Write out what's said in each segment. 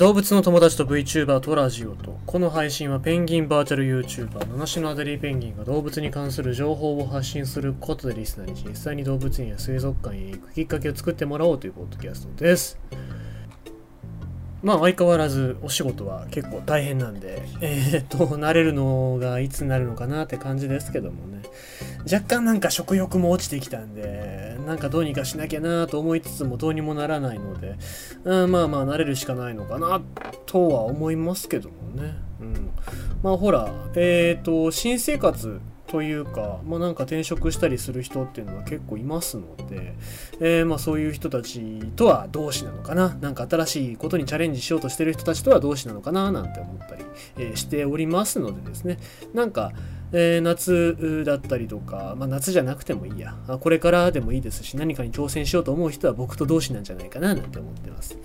動物の友達と VTuber とラジオと。この配信はペンギンバーチャル YouTuber 七種のアデリーペンギンが動物に関する情報を発信することでリスナーに実際に動物園や水族館へ行くきっかけを作ってもらおうというポッドキャストです。まあ相変わらずお仕事は結構大変なんで。えー、っと慣れるのがいつになるのかなって感じですけどもね。若干なんか食欲も落ちてきたんでなんかどうにかしなきゃなと思いつつもどうにもならないので、うん、まあまあ慣れるしかないのかなとは思いますけどもね。うん、まあほら、えっ、ー、と、新生活というか、まあ、なんか転職したりする人っていうのは結構いますので、えー、まあそういう人たちとは同志なのかな。なんか新しいことにチャレンジしようとしてる人たちとは同志なのかななんて思ったり、えー、しておりますのでですね。なんかえー、夏だったりとか、まあ、夏じゃなくてもいいや。これからでもいいですし何かに挑戦しようと思う人は僕と同士なんじゃないかななんて思ってます、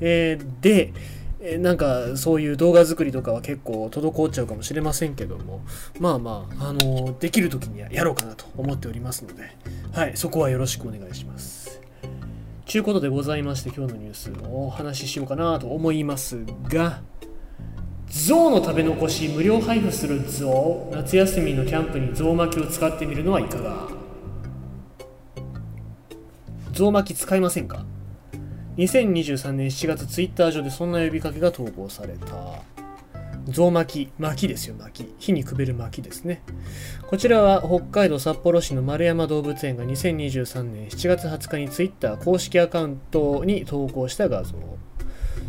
えー、で、え、なんかそういう動画作りとかは結構滞っちゃうかもしれませんけどもまあまあ、あのできる時にはやろうかなと思っておりますのではいそこはよろしくお願いします。ちゅうことでございまして今日のニュースをお話ししようかなと思いますが象の食べ残し無料配布する象夏休みのキャンプに象巻きを使ってみるのはいかが？象巻き使いませんか？2023年7月ツイッター上でそんな呼びかけが投稿された。象巻き巻きですよ巻き。火にくべる巻きですね。こちらは北海道札幌市の丸山動物園が2023年7月20日にツイッター公式アカウントに投稿した画像。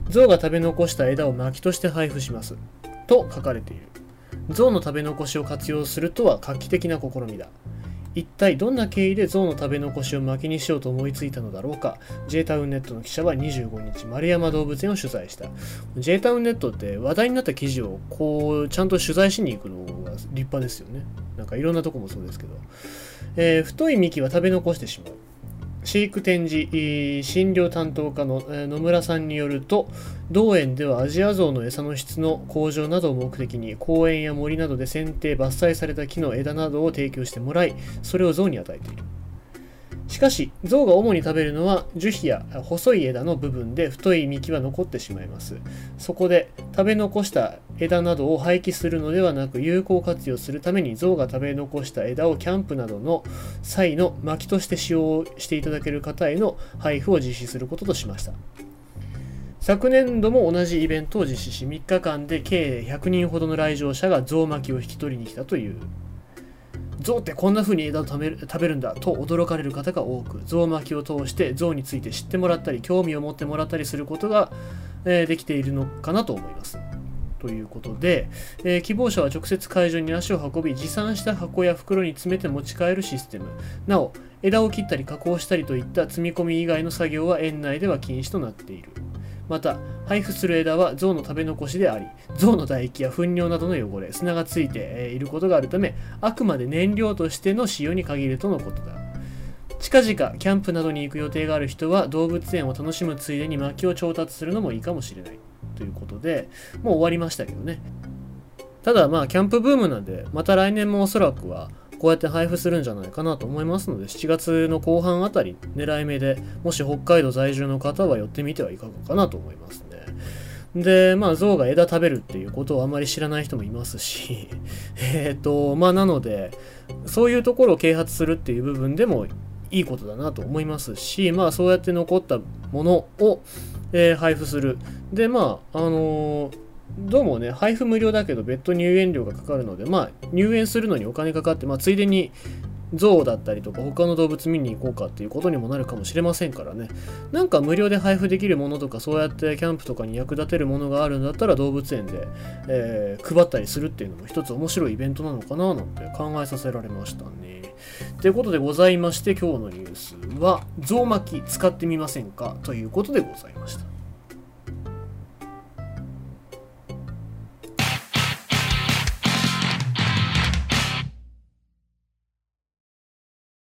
象が食べ残した枝を薪として配布します。と書かれている。象の食べ残しを活用するとは画期的な試みだ。一体どんな経緯で象の食べ残しを薪にしようと思いついたのだろうか J タウンネットの記者は25日丸山動物園を取材した J タウンネットって話題になった記事をこうちゃんと取材しに行くのが立派ですよねなんかいろんなとこもそうですけど、えー、太い幹は食べ残してしまう飼育展示診療担当課の野村さんによると同園ではアジアゾウの餌の質の向上などを目的に公園や森などで剪定伐採された木の枝などを提供してもらいそれをゾウに与えている。しかし象が主に食べるのは樹皮や細い枝の部分で太い幹は残ってしまいます。そこで食べ残した枝などを廃棄するのではなく有効活用するために象が食べ残した枝をキャンプなどの際の薪として使用していただける方への配布を実施することとしました。昨年度も同じイベントを実施し3日間で計100人ほどの来場者が象巻きを引き取りに来たという。象ってこんな風に枝を食べる食べるんだと驚かれる方が多く象巻きを通して象について知ってもらったり興味を持ってもらったりすることが、えー、できているのかなと思います。ということで、えー、希望者は直接会場に足を運び持参した箱や袋に詰めて持ち帰るシステムなお枝を切ったり加工したりといった積み込み以外の作業は園内では禁止となっているまた配布する枝は象の食べ残しであり象の唾液や糞尿などの汚れ砂がついていることがあるためあくまで燃料としての使用に限るとのことだ。近々キャンプなどに行く予定がある人は動物園を楽しむついでに薪を調達するのもいいかもしれない。ということでもう終わりましたけどね。ただまあキャンプブームなんでまた来年もおそらくはこうやって配布するんじゃないかなと思いますので、7月の後半あたり狙い目で、もし北海道在住の方は寄ってみてはいかがかなと思いますね。で、まあ、象が枝食べるっていうことをあまり知らない人もいますし、えっ、と、まあ、なので、そういうところを啓発するっていう部分でもいいことだなと思いますし、まあ、そうやって残ったものを、えー、配布する。で、まあ、あのーどうもね、配布無料だけど別途入園料がかかるので、まあ、入園するのにお金かかって、まあ、ついでに象だったりとか他の動物見に行こうかっていうことにもなるかもしれませんからね。なんか無料で配布できるものとかそうやってキャンプとかに役立てるものがあるんだったら動物園で、えー、配ったりするっていうのも一つ面白いイベントなのかななんて考えさせられましたね。ということでございまして今日のニュースは象巻き使ってみませんか？ということでございました。